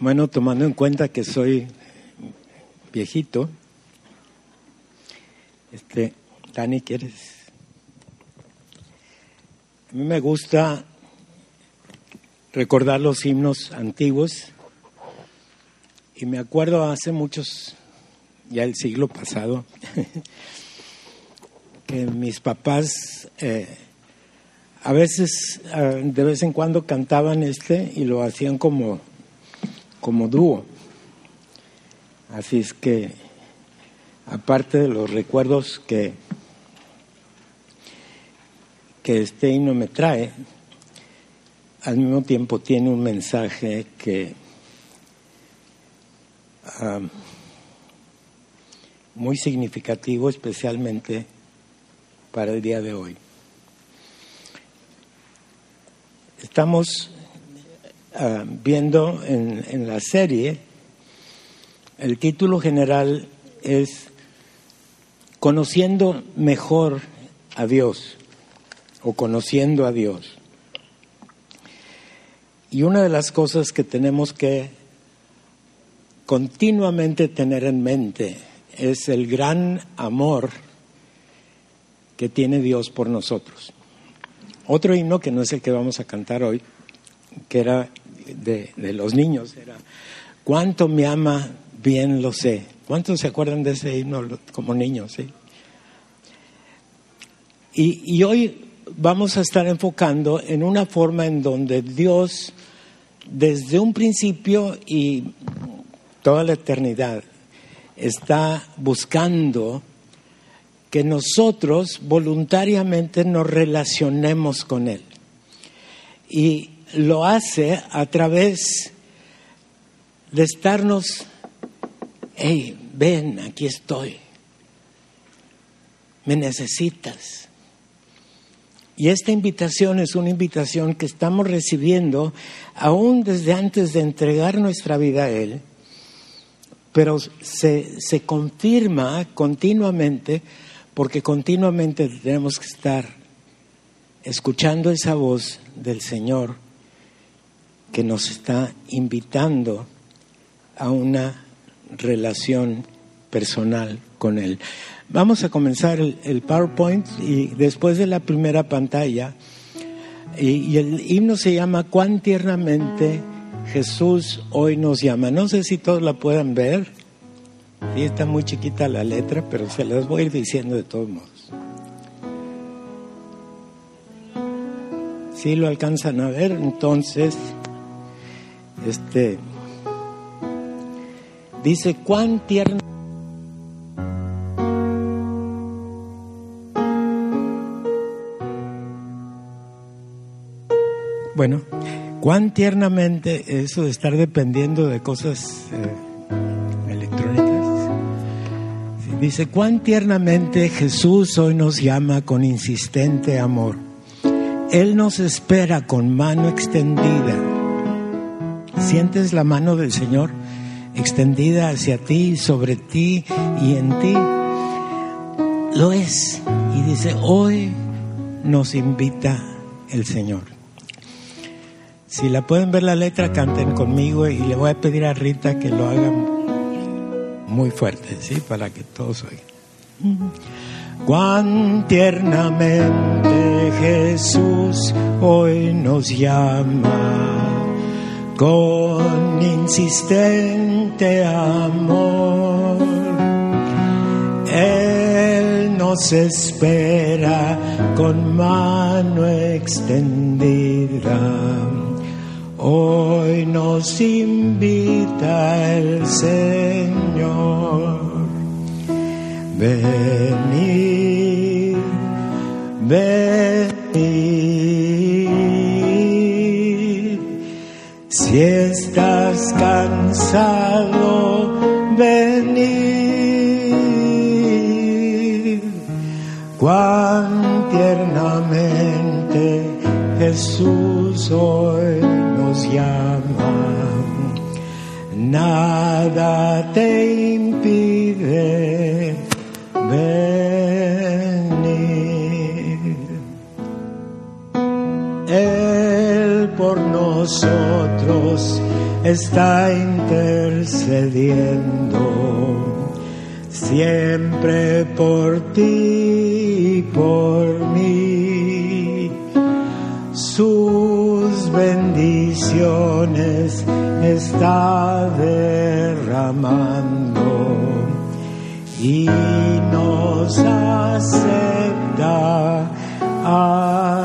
Bueno, tomando en cuenta que soy viejito, este, Dani, ¿quieres? A mí me gusta recordar los himnos antiguos y me acuerdo hace muchos, ya el siglo pasado, que mis papás eh, a veces, eh, de vez en cuando cantaban este y lo hacían como como dúo. Así es que, aparte de los recuerdos que, que este himno me trae, al mismo tiempo tiene un mensaje que muy significativo, especialmente para el día de hoy. Estamos Ah, viendo en, en la serie, el título general es Conociendo mejor a Dios o conociendo a Dios. Y una de las cosas que tenemos que continuamente tener en mente es el gran amor que tiene Dios por nosotros. Otro himno que no es el que vamos a cantar hoy, que era de, los niños era, ¿cuánto me ama? Bien lo sé. ¿Cuántos se acuerdan de ese himno como niños? Y, y hoy vamos a estar enfocando en una forma en donde Dios, desde un principio y toda la eternidad, está buscando que nosotros voluntariamente nos relacionemos con Él. Y lo hace a través de estarnos, hey, ven, aquí estoy, me necesitas. Y esta invitación es una invitación que estamos recibiendo aún desde antes de entregar nuestra vida a Él, pero se, se confirma continuamente porque continuamente tenemos que estar escuchando esa voz del Señor que nos está invitando a una relación personal con Él. Vamos a comenzar el, PowerPoint y después de la primera pantalla, y, el himno se llama Cuán tiernamente Jesús hoy nos llama. No sé si todos la puedan ver, y está muy chiquita la letra, pero se las voy a ir diciendo de todos modos. Si lo alcanzan a ver, entonces este dice cuán tierno Bueno, cuán tiernamente eso de estar dependiendo de cosas eh, electrónicas. Dice, cuán tiernamente Jesús hoy nos llama con insistente amor. Él nos espera con mano extendida ¿Sientes la mano del Señor extendida hacia ti, sobre ti y en ti? Lo es. Y dice, hoy nos invita el Señor. Si la pueden ver la letra, canten conmigo y le voy a pedir a Rita que lo haga muy fuerte, ¿sí? Para que todos oigan. Cuán tiernamente Jesús hoy nos llama con insistente amor. Él nos espera con mano extendida. Hoy nos invita el Señor. Venid, venid. Si estás cansado, venid. Cuán tiernamente Jesús hoy nos llama. Nada te impide venir. Él por nosotros está intercediendo siempre por ti y por mí. Sus bendiciones está derramando y nos acepta así.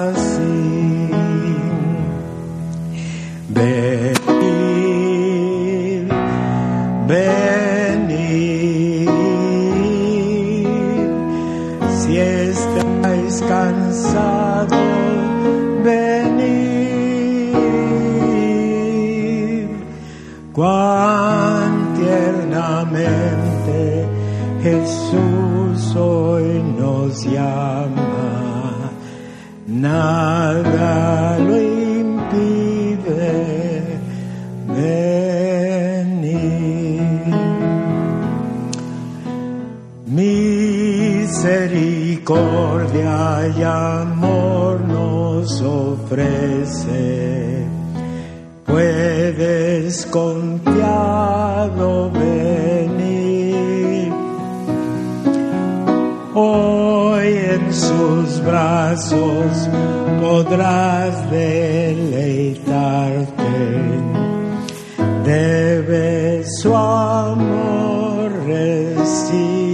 Amor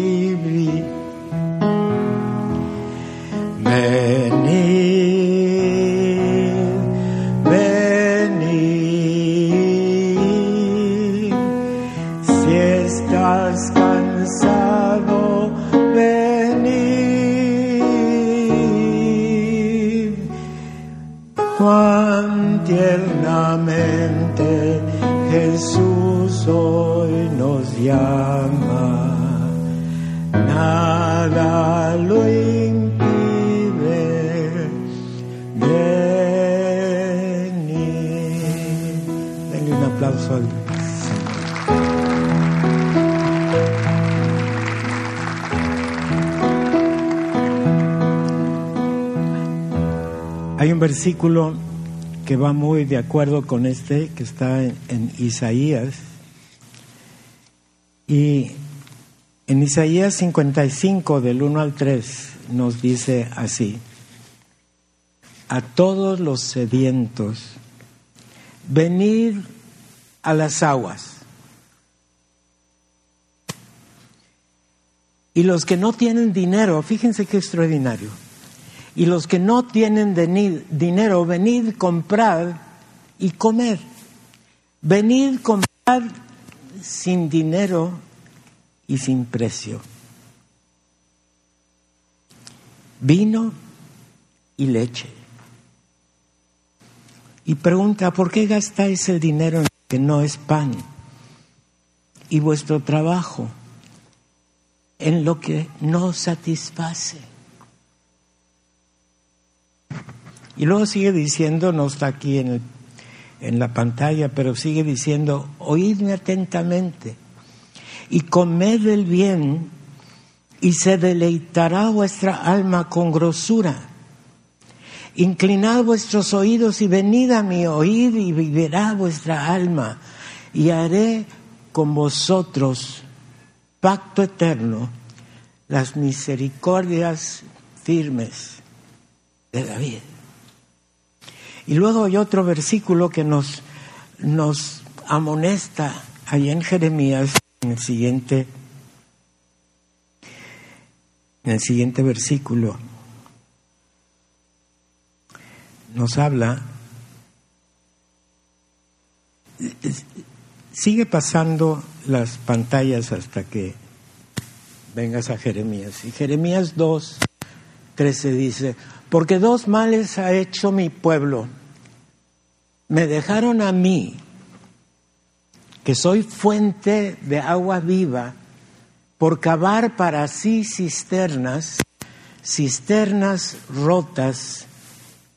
versículo que va muy de acuerdo con este, que está en, Isaías. Y en Isaías 55, del 1 al 3, nos dice así, a todos los sedientos, venid a las aguas. Y los que no tienen dinero, fíjense qué extraordinario, y los que no tienen dinero, venid, comprad y comer. Venid, comprad sin dinero y sin precio. Vino y leche. Y pregunta, ¿por qué gastáis el dinero en que no es pan? Y vuestro trabajo en lo que no satisface. Y luego sigue diciendo, no está aquí en, el- en la pantalla, pero sigue diciendo, oídme atentamente y comed el bien y se deleitará vuestra alma con grosura. Inclinad vuestros oídos y venid a mi oíd y vivirá vuestra alma y haré con vosotros pacto eterno, las misericordias firmes de David. Y luego hay otro versículo que nos, nos amonesta ahí en Jeremías, en el siguiente, en el siguiente versículo. Nos habla, sigue pasando las pantallas hasta que vengas a Jeremías. Y Jeremías 2, 13 dice, porque dos males ha hecho mi pueblo. Me dejaron a mí, que soy fuente de agua viva, por cavar para sí cisternas, cisternas rotas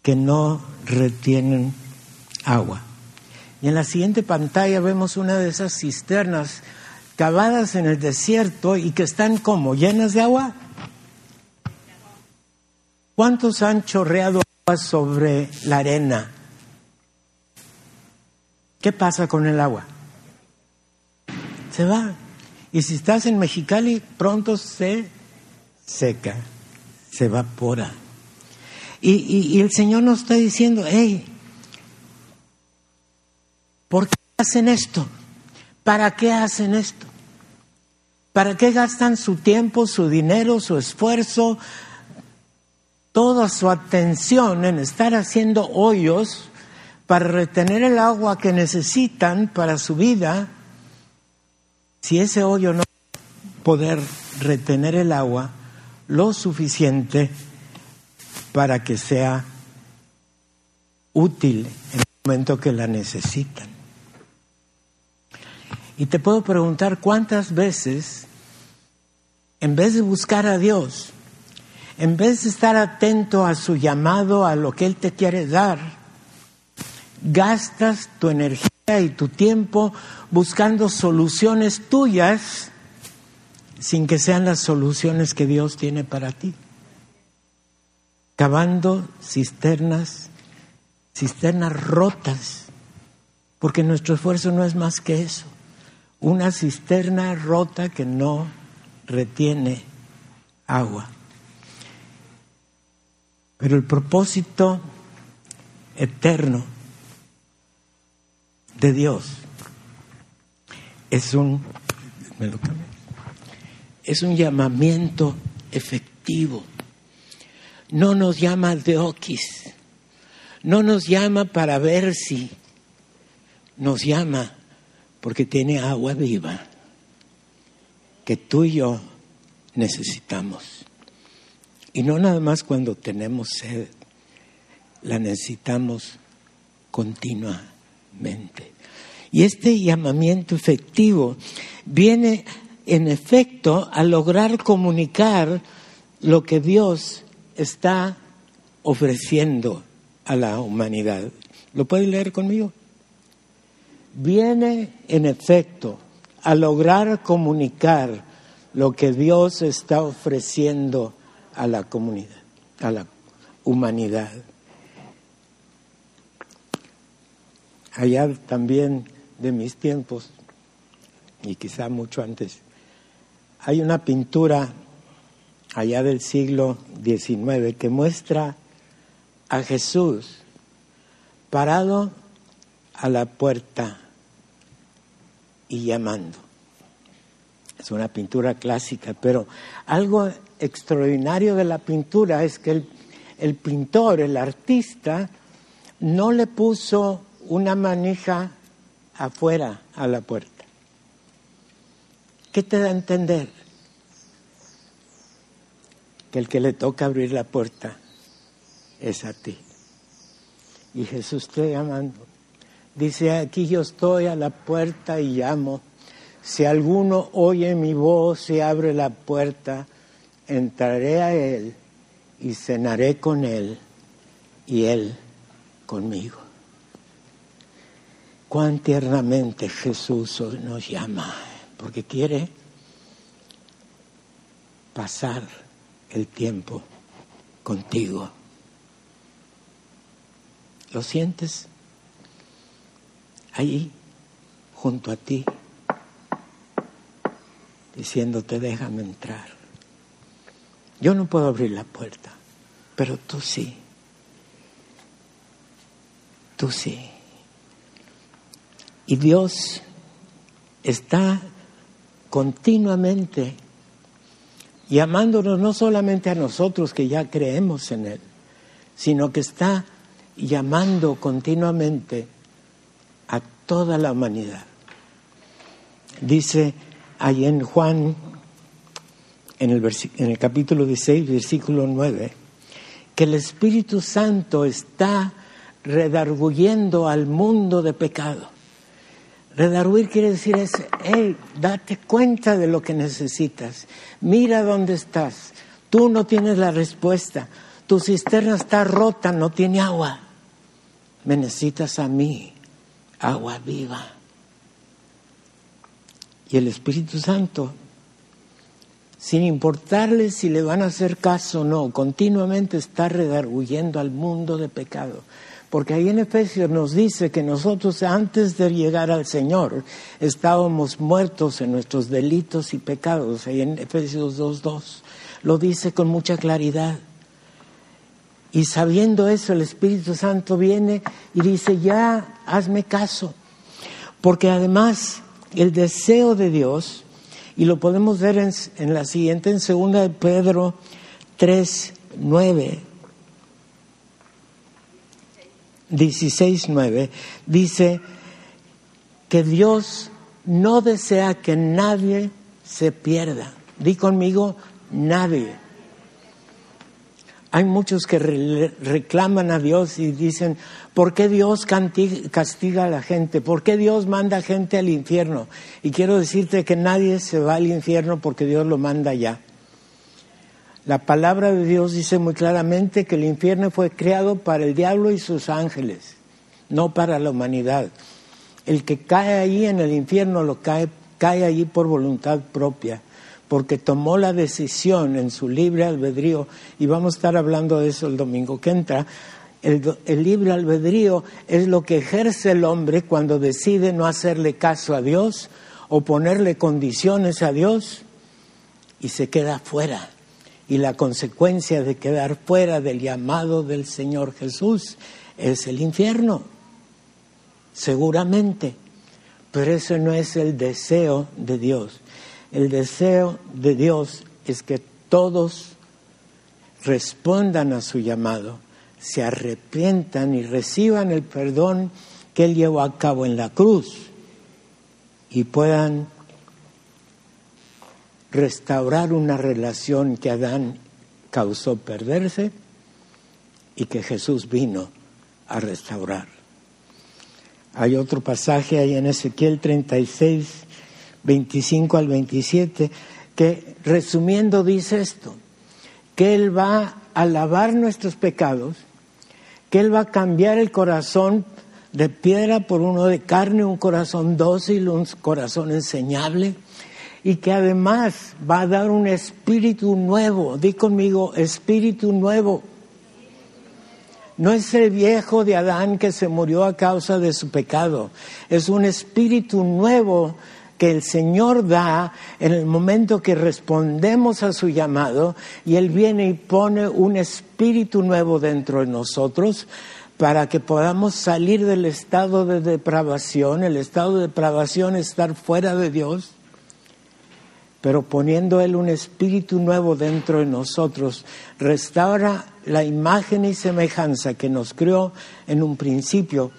que no retienen agua. Y en la siguiente pantalla vemos una de esas cisternas cavadas en el desierto y que están como llenas de agua. ¿Cuántos han chorreado agua sobre la arena? ¿qué pasa con el agua? Se va. Y si estás en Mexicali, pronto se seca, se evapora. Y, el Señor nos está diciendo, hey, ¿por qué hacen esto? ¿Para qué hacen esto? ¿Para qué gastan su tiempo, su dinero, su esfuerzo, toda su atención en estar haciendo hoyos para retener el agua que necesitan para su vida? Si ese hoyo no poder retener el agua lo suficiente para que sea útil en el momento que la necesitan. Y te puedo preguntar cuántas veces, en vez de buscar a Dios, en vez de estar atento a su llamado, a lo que Él te quiere dar, gastas tu energía y tu tiempo buscando soluciones tuyas sin que sean las soluciones que Dios tiene para ti. Cavando cisternas, cisternas rotas, porque nuestro esfuerzo no es más que eso una cisterna rota que no retiene agua. Pero el propósito eterno de Dios es un es un llamamiento efectivo. No nos llama de oquis, no nos llama para ver si, nos llama porque tiene agua viva que tú y yo necesitamos. Y no nada más cuando tenemos sed, la necesitamos continuamente. Y este llamamiento efectivo viene en efecto a lograr comunicar lo que Dios está ofreciendo a la humanidad. ¿Lo puede leer conmigo? viene en efecto a lograr comunicar lo que Dios está ofreciendo a la comunidad, a la humanidad. Allá también de mis tiempos, y quizá mucho antes, hay una pintura allá del siglo XIX que muestra a Jesús parado a la puerta y llamando. Es una pintura clásica, pero algo extraordinario de la pintura es que el, pintor, el artista, no le puso una manija afuera a la puerta. ¿Qué te da a entender? Que el que le toca abrir la puerta es a ti. Y Jesús te llamando. Dice, aquí yo estoy a la puerta y llamo. Si alguno oye mi voz y abre la puerta, entraré a él y cenaré con él y él conmigo. Cuán tiernamente Jesús nos llama, porque quiere pasar el tiempo contigo. ¿Lo sientes? ahí, junto a ti, diciéndote, déjame entrar. Yo no puedo abrir la puerta, pero tú sí. Tú sí. Y Dios está continuamente llamándonos no solamente a nosotros que ya creemos en Él, sino que está llamando continuamente toda la humanidad. Dice ahí en Juan, en el, en el capítulo 16, versículo 9, que el Espíritu Santo está redarguyendo al mundo de pecado. Redarguir quiere decir es, hey, date cuenta de lo que necesitas, mira dónde estás, tú no tienes la respuesta, tu cisterna está rota, no tiene agua, me necesitas a mí agua viva. Y el Espíritu Santo, sin importarle si le van a hacer caso o no, continuamente está redarguyendo al mundo de pecado, Porque ahí en Efesios nos dice que nosotros antes de llegar al Señor estábamos muertos en nuestros delitos y pecados. Ahí en Efesios 2.2 lo dice con mucha claridad. Y sabiendo eso, el Espíritu Santo viene y dice, ya, hazme caso. Porque además el deseo de Dios, y lo podemos ver en, la siguiente, en segunda de Pedro 3, 9, 16, 9, dice que Dios no desea que nadie se pierda. Di conmigo, nadie. Hay muchos que reclaman a Dios y dicen, ¿por qué Dios castiga a la gente? ¿Por qué Dios manda gente al infierno? Y quiero decirte que nadie se va al infierno porque Dios lo manda ya. La palabra de Dios dice muy claramente que el infierno fue creado para el diablo y sus ángeles, no para la humanidad. El que cae ahí en el infierno lo cae, cae allí por voluntad propia porque tomó la decisión en su libre albedrío, y vamos a estar hablando de eso el domingo que entra, el, libre albedrío es lo que ejerce el hombre cuando decide no hacerle caso a Dios o ponerle condiciones a Dios y se queda fuera. Y la consecuencia de quedar fuera del llamado del Señor Jesús es el infierno, seguramente. Pero eso no es el deseo de Dios. El deseo de Dios es que todos respondan a su llamado, se arrepientan y reciban el perdón que Él llevó a cabo en la cruz y puedan restaurar una relación que Adán causó perderse y que Jesús vino a restaurar. Hay otro pasaje ahí en Ezequiel 36, 25 al 27, que resumiendo dice esto, que Él va a lavar nuestros pecados, que Él va a cambiar el corazón de piedra por uno de carne, un corazón dócil, un corazón enseñable, y que además va a dar un espíritu nuevo. Di conmigo, espíritu nuevo. No es el viejo de Adán que se murió a causa de su pecado, es un espíritu nuevo que el Señor da en el momento que respondemos a su llamado y Él viene y pone un espíritu nuevo dentro de nosotros para que podamos salir del estado de depravación. El estado de depravación es estar fuera de Dios, pero poniendo Él un espíritu nuevo dentro de nosotros, restaura la imagen y semejanza que nos creó en un principio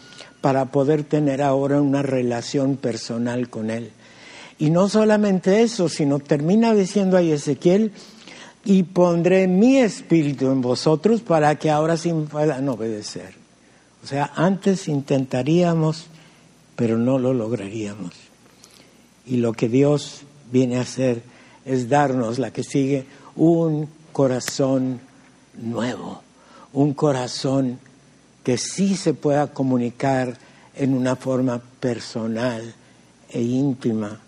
para poder tener ahora una relación personal con Él. Y no solamente eso, sino termina diciendo ahí Ezequiel, y pondré mi espíritu en vosotros para que ahora sí puedan obedecer. O sea, antes intentaríamos, pero no lo lograríamos. Y lo que Dios viene a hacer es darnos, la que sigue, un corazón nuevo, un corazón que sí se pueda comunicar en una forma personal e íntima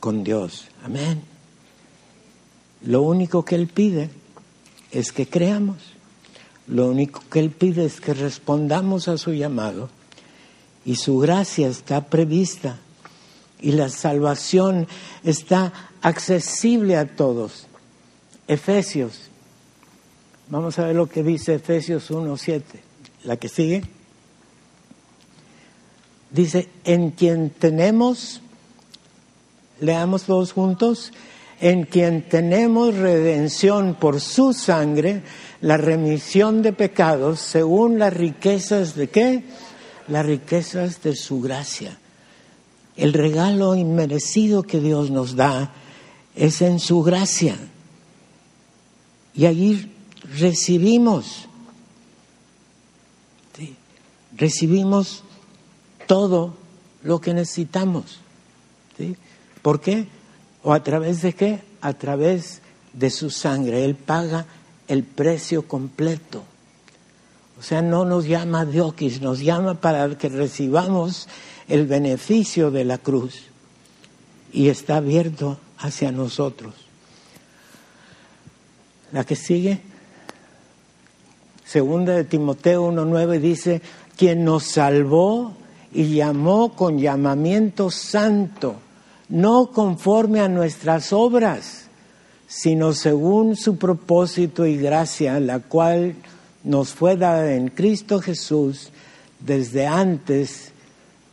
con Dios. Amén. Lo único que Él pide es que creamos. Lo único que Él pide es que respondamos a su llamado. Y su gracia está prevista. Y la salvación está accesible a todos. Efesios. Vamos a ver lo que dice Efesios 1.7. La que sigue. Dice, en quien tenemos leamos todos juntos, en quien tenemos redención por su sangre, la remisión de pecados, según las riquezas de qué? Las riquezas de su gracia. El regalo inmerecido que Dios nos da es en su gracia. Y allí recibimos, recibimos todo lo que necesitamos. ¿sí? ¿Por qué? ¿O a través de qué? A través de su sangre. Él paga el precio completo. O sea, no nos llama Diokis, nos llama para que recibamos el beneficio de la cruz. Y está abierto hacia nosotros. La que sigue, segunda de Timoteo 1.9 dice, quien nos salvó y llamó con llamamiento santo, no conforme a nuestras obras, sino según su propósito y gracia, la cual nos fue dada en Cristo Jesús desde antes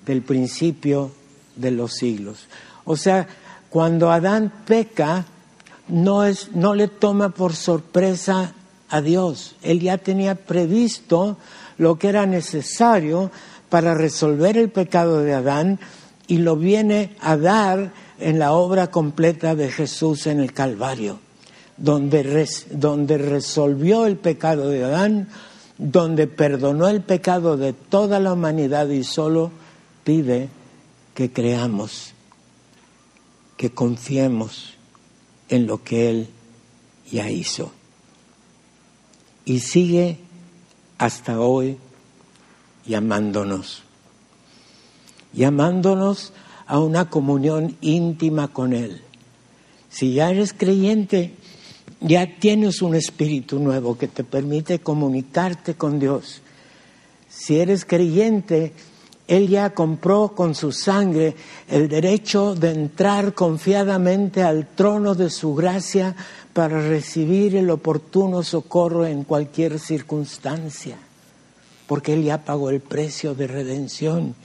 del principio de los siglos. O sea, cuando Adán peca, no, es, no le toma por sorpresa a Dios. Él ya tenía previsto lo que era necesario para resolver el pecado de Adán y lo viene a dar en la obra completa de Jesús en el Calvario, donde, donde resolvió el pecado de Adán, donde perdonó el pecado de toda la humanidad y solo pide que creamos, que confiemos en lo que Él ya hizo. Y sigue hasta hoy llamándonos, llamándonos a una comunión íntima con Él. Si ya eres creyente, ya tienes un espíritu nuevo que te permite comunicarte con Dios. Si eres creyente, Él ya compró con su sangre el derecho de entrar confiadamente al trono de su gracia para recibir el oportuno socorro en cualquier circunstancia porque Él ya pagó el precio de redención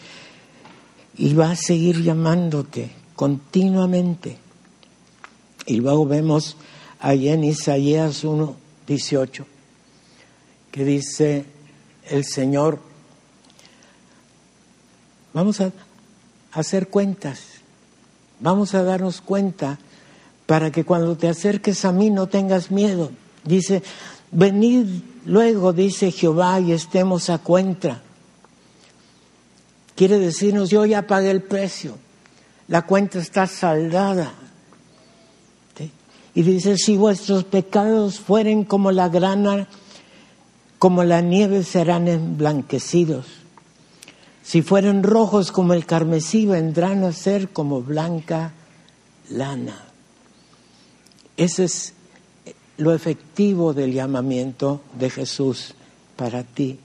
y va a seguir llamándote continuamente. Y luego vemos ahí en Isaías 1, 18, que dice el Señor, vamos a hacer cuentas, vamos a darnos cuenta para que cuando te acerques a mí no tengas miedo. Dice, venid Luego dice Jehová y estemos a cuenta. Quiere decirnos, yo ya pagué el precio, la cuenta está saldada. Y dice, si vuestros pecados fueren como la grana, como la nieve serán emblanquecidos. Si fueren rojos como el carmesí, vendrán a ser como blanca lana. Ese es lo efectivo del llamamiento de Jesús para ti.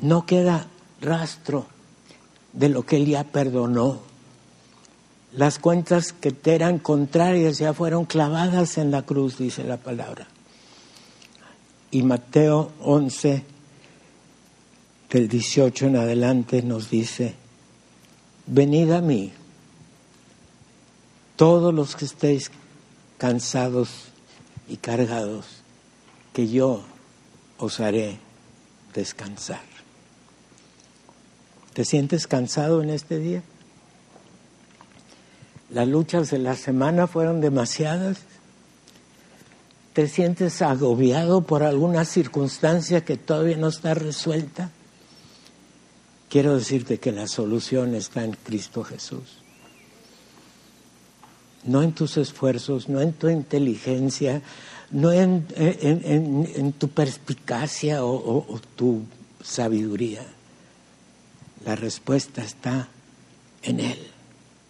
No queda rastro de lo que Él ya perdonó. Las cuentas que te eran contrarias ya fueron clavadas en la cruz, dice la palabra. Y Mateo 11, del 18 en adelante, nos dice, venid a mí, todos los que estéis cansados y cargados, que yo os haré descansar. ¿Te sientes cansado en este día? Las luchas de la semana fueron demasiadas. ¿Te sientes agobiado por alguna circunstancia que todavía no está resuelta? Quiero decirte que la solución está en Cristo Jesús no en tus esfuerzos, no en tu inteligencia, no en, tu perspicacia o, tu sabiduría. La respuesta está en Él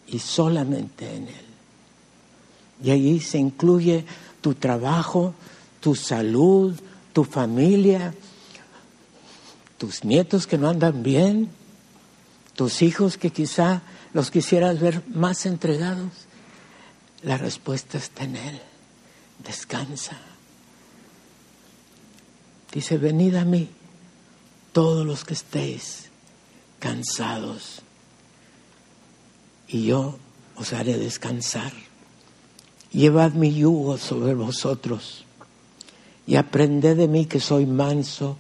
y solamente en Él. Y ahí se incluye tu trabajo, tu salud, tu familia, tus nietos que no andan bien, tus hijos que quizá los quisieras ver más entregados. La respuesta está en Él. Descansa. Dice, venid a mí, todos los que estéis cansados, y yo os haré descansar. Llevad mi yugo sobre vosotros y aprended de mí que soy manso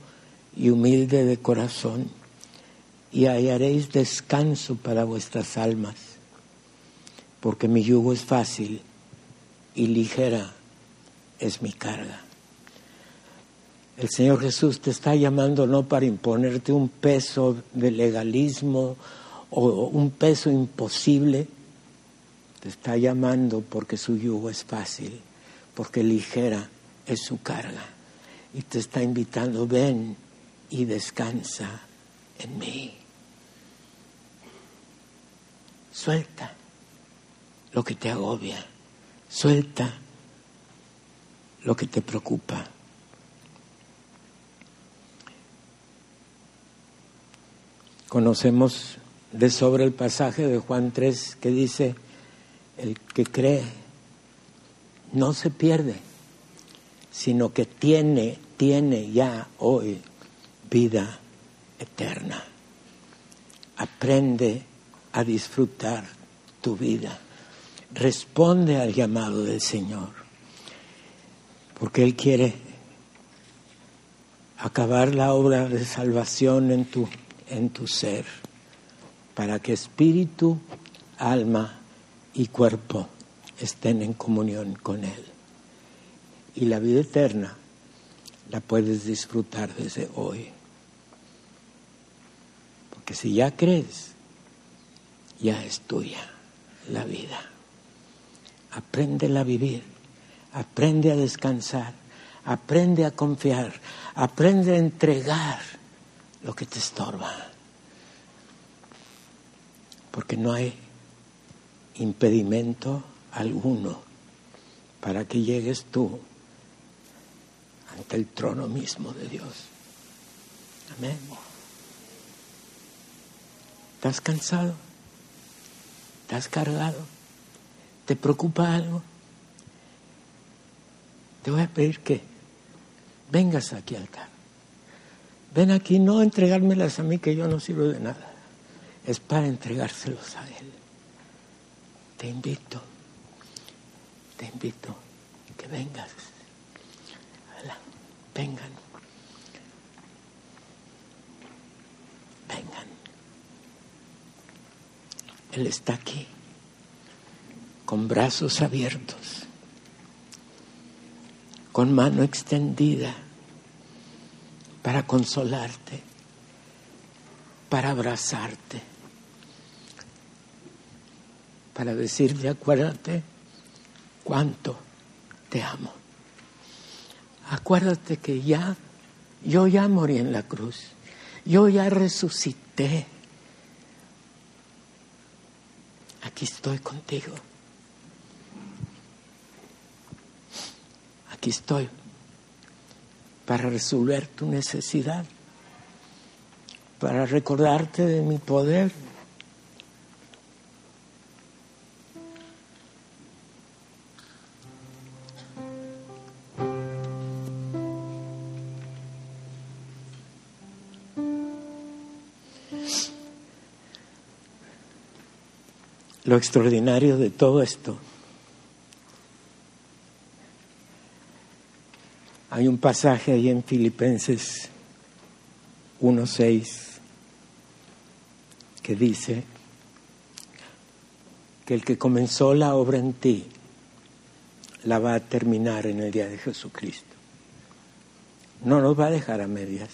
y humilde de corazón, y hallaréis descanso para vuestras almas porque mi yugo es fácil y ligera es mi carga. El Señor Jesús te está llamando no para imponerte un peso de legalismo o un peso imposible, te está llamando porque su yugo es fácil, porque ligera es su carga. Y te está invitando, ven y descansa en mí. Suelta lo que te agobia, suelta lo que te preocupa. Conocemos de sobre el pasaje de Juan 3 que dice, el que cree no se pierde, sino que tiene, tiene ya hoy vida eterna. Aprende a disfrutar tu vida. Responde al llamado del Señor, porque Él quiere acabar la obra de salvación en tu, en tu ser, para que espíritu, alma y cuerpo estén en comunión con Él. Y la vida eterna la puedes disfrutar desde hoy. Porque si ya crees, ya es tuya la vida. Aprende a vivir, aprende a descansar, aprende a confiar, aprende a entregar lo que te estorba. Porque no hay impedimento alguno para que llegues tú ante el trono mismo de Dios. Amén. ¿Estás cansado? ¿Estás cargado? ¿Te preocupa algo? Te voy a pedir que vengas aquí al carro. Ven aquí, no entregármelas a mí, que yo no sirvo de nada. Es para entregárselos a Él. Te invito, te invito que vengas. Vengan. Vengan. Él está aquí, con brazos abiertos, con mano extendida, para consolarte, para abrazarte, para decirte, acuérdate cuánto te amo. Acuérdate que ya, yo ya morí en la cruz, yo ya resucité. Aquí estoy contigo. Aquí estoy para resolver tu necesidad, para recordarte de mi poder Lo extraordinario de todo esto. Hay un pasaje ahí en Filipenses 1.6 que dice que el que comenzó la obra en ti la va a terminar en el día de Jesucristo. No nos va a dejar a medias.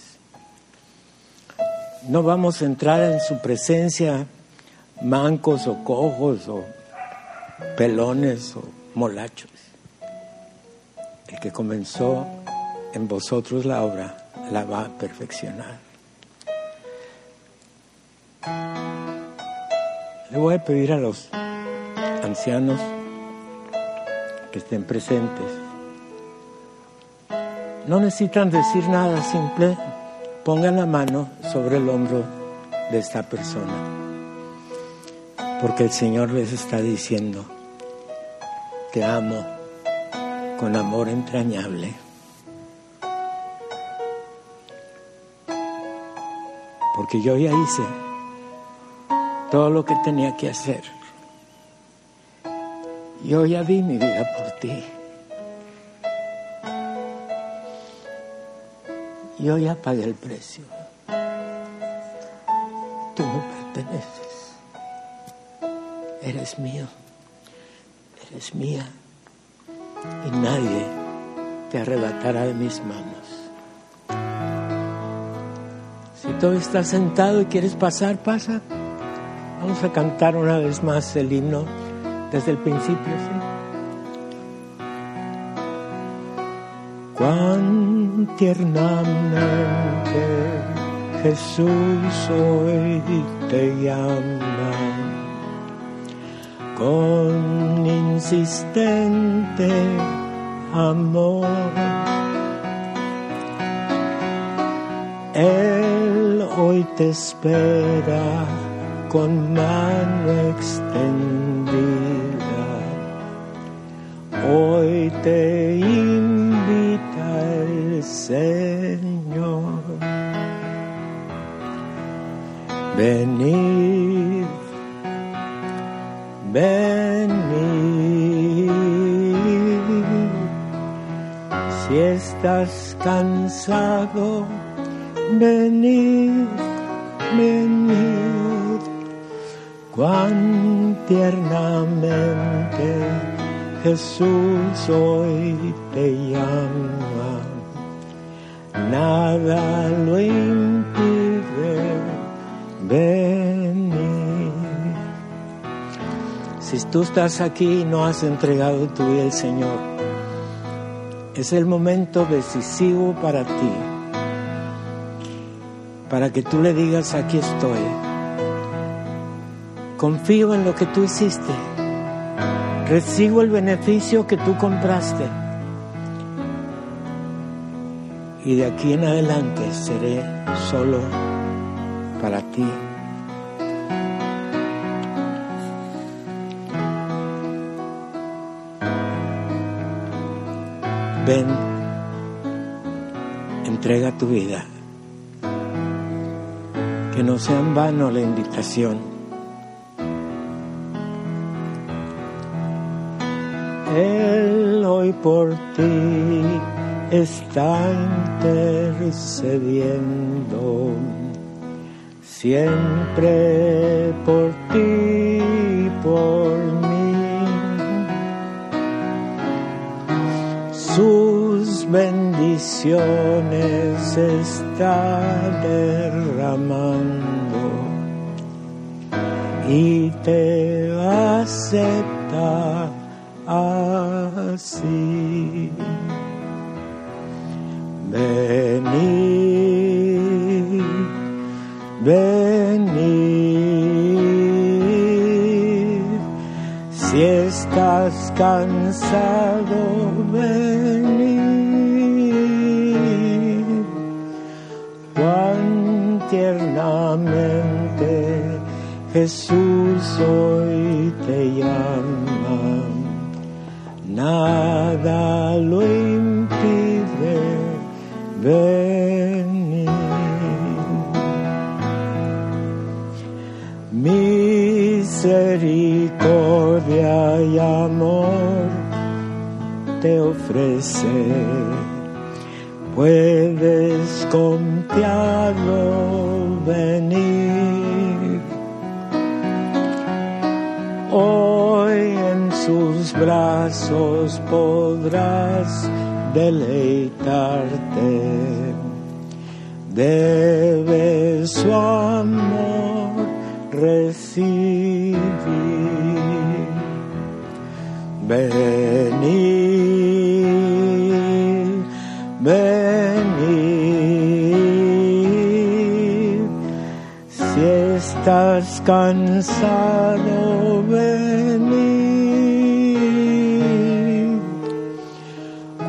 No vamos a entrar en su presencia mancos o cojos o pelones o molachos. El que comenzó en vosotros la obra la va a perfeccionar. Le voy a pedir a los ancianos que estén presentes. No necesitan decir nada, simple pongan la mano sobre el hombro de esta persona porque el Señor les está diciendo, te amo con amor entrañable. Porque yo ya hice todo lo que tenía que hacer. Yo ya di mi vida por ti. Yo ya pagué el precio. Tú me perteneces eres mío, eres mía y nadie te arrebatará de mis manos. Tú estás sentado y quieres pasar, pasa. Vamos a cantar una vez más el himno desde el principio, ¿sí? Cuán tiernamente Jesús hoy te llama con insistente amor. Él hoy te espera con mano extendida. Hoy te invita el Señor. Venid, venid. Si estás cansado, venid, venid. Cuán tiernamente Jesús hoy te llama. Nada lo impide venir. Si tú estás aquí y no has entregado tu vida al Señor, es el momento decisivo para ti, para que tú le digas, aquí estoy. Confío en lo que tú hiciste. Recibo el beneficio que tú compraste. Y de aquí en adelante seré solo para ti. Ven, entrega tu vida. Que no sea en vano la invitación. Él hoy por ti está intercediendo, siempre por ti y por mí. Bendiciones está derramando y te acepta así. Venid, venid, si estás cansado, tiernamente Jesús hoy te llama, nada lo impide venir. Misericordia y amor te ofrece, puedes confiado venir. Hoy en sus brazos podrás deleitarte. Debes su amor recibir. Venid, estás cansado, venid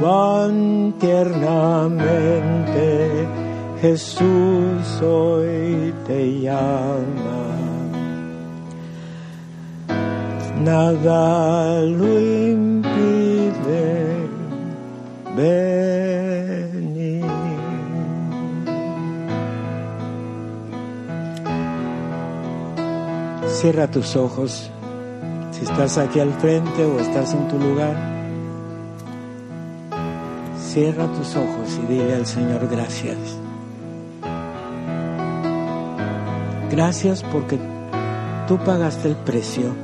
cuán tiernamente Jesús hoy te llama. Nada lo impide venir. Cierra tus ojos si estás aquí al frente o estás en tu lugar. Cierra tus ojos y dile al Señor gracias. Gracias porque tú pagaste el precio.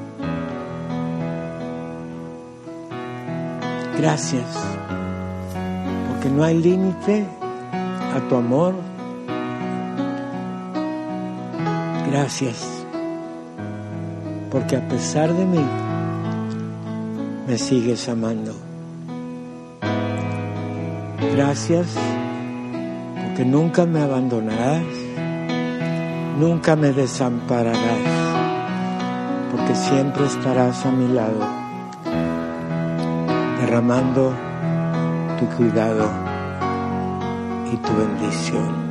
Gracias porque no hay límite a tu amor. Gracias porque a pesar de mí me sigues amando. Gracias porque nunca me abandonarás, nunca me desampararás, porque siempre estarás a mi lado, derramando tu cuidado y tu bendición.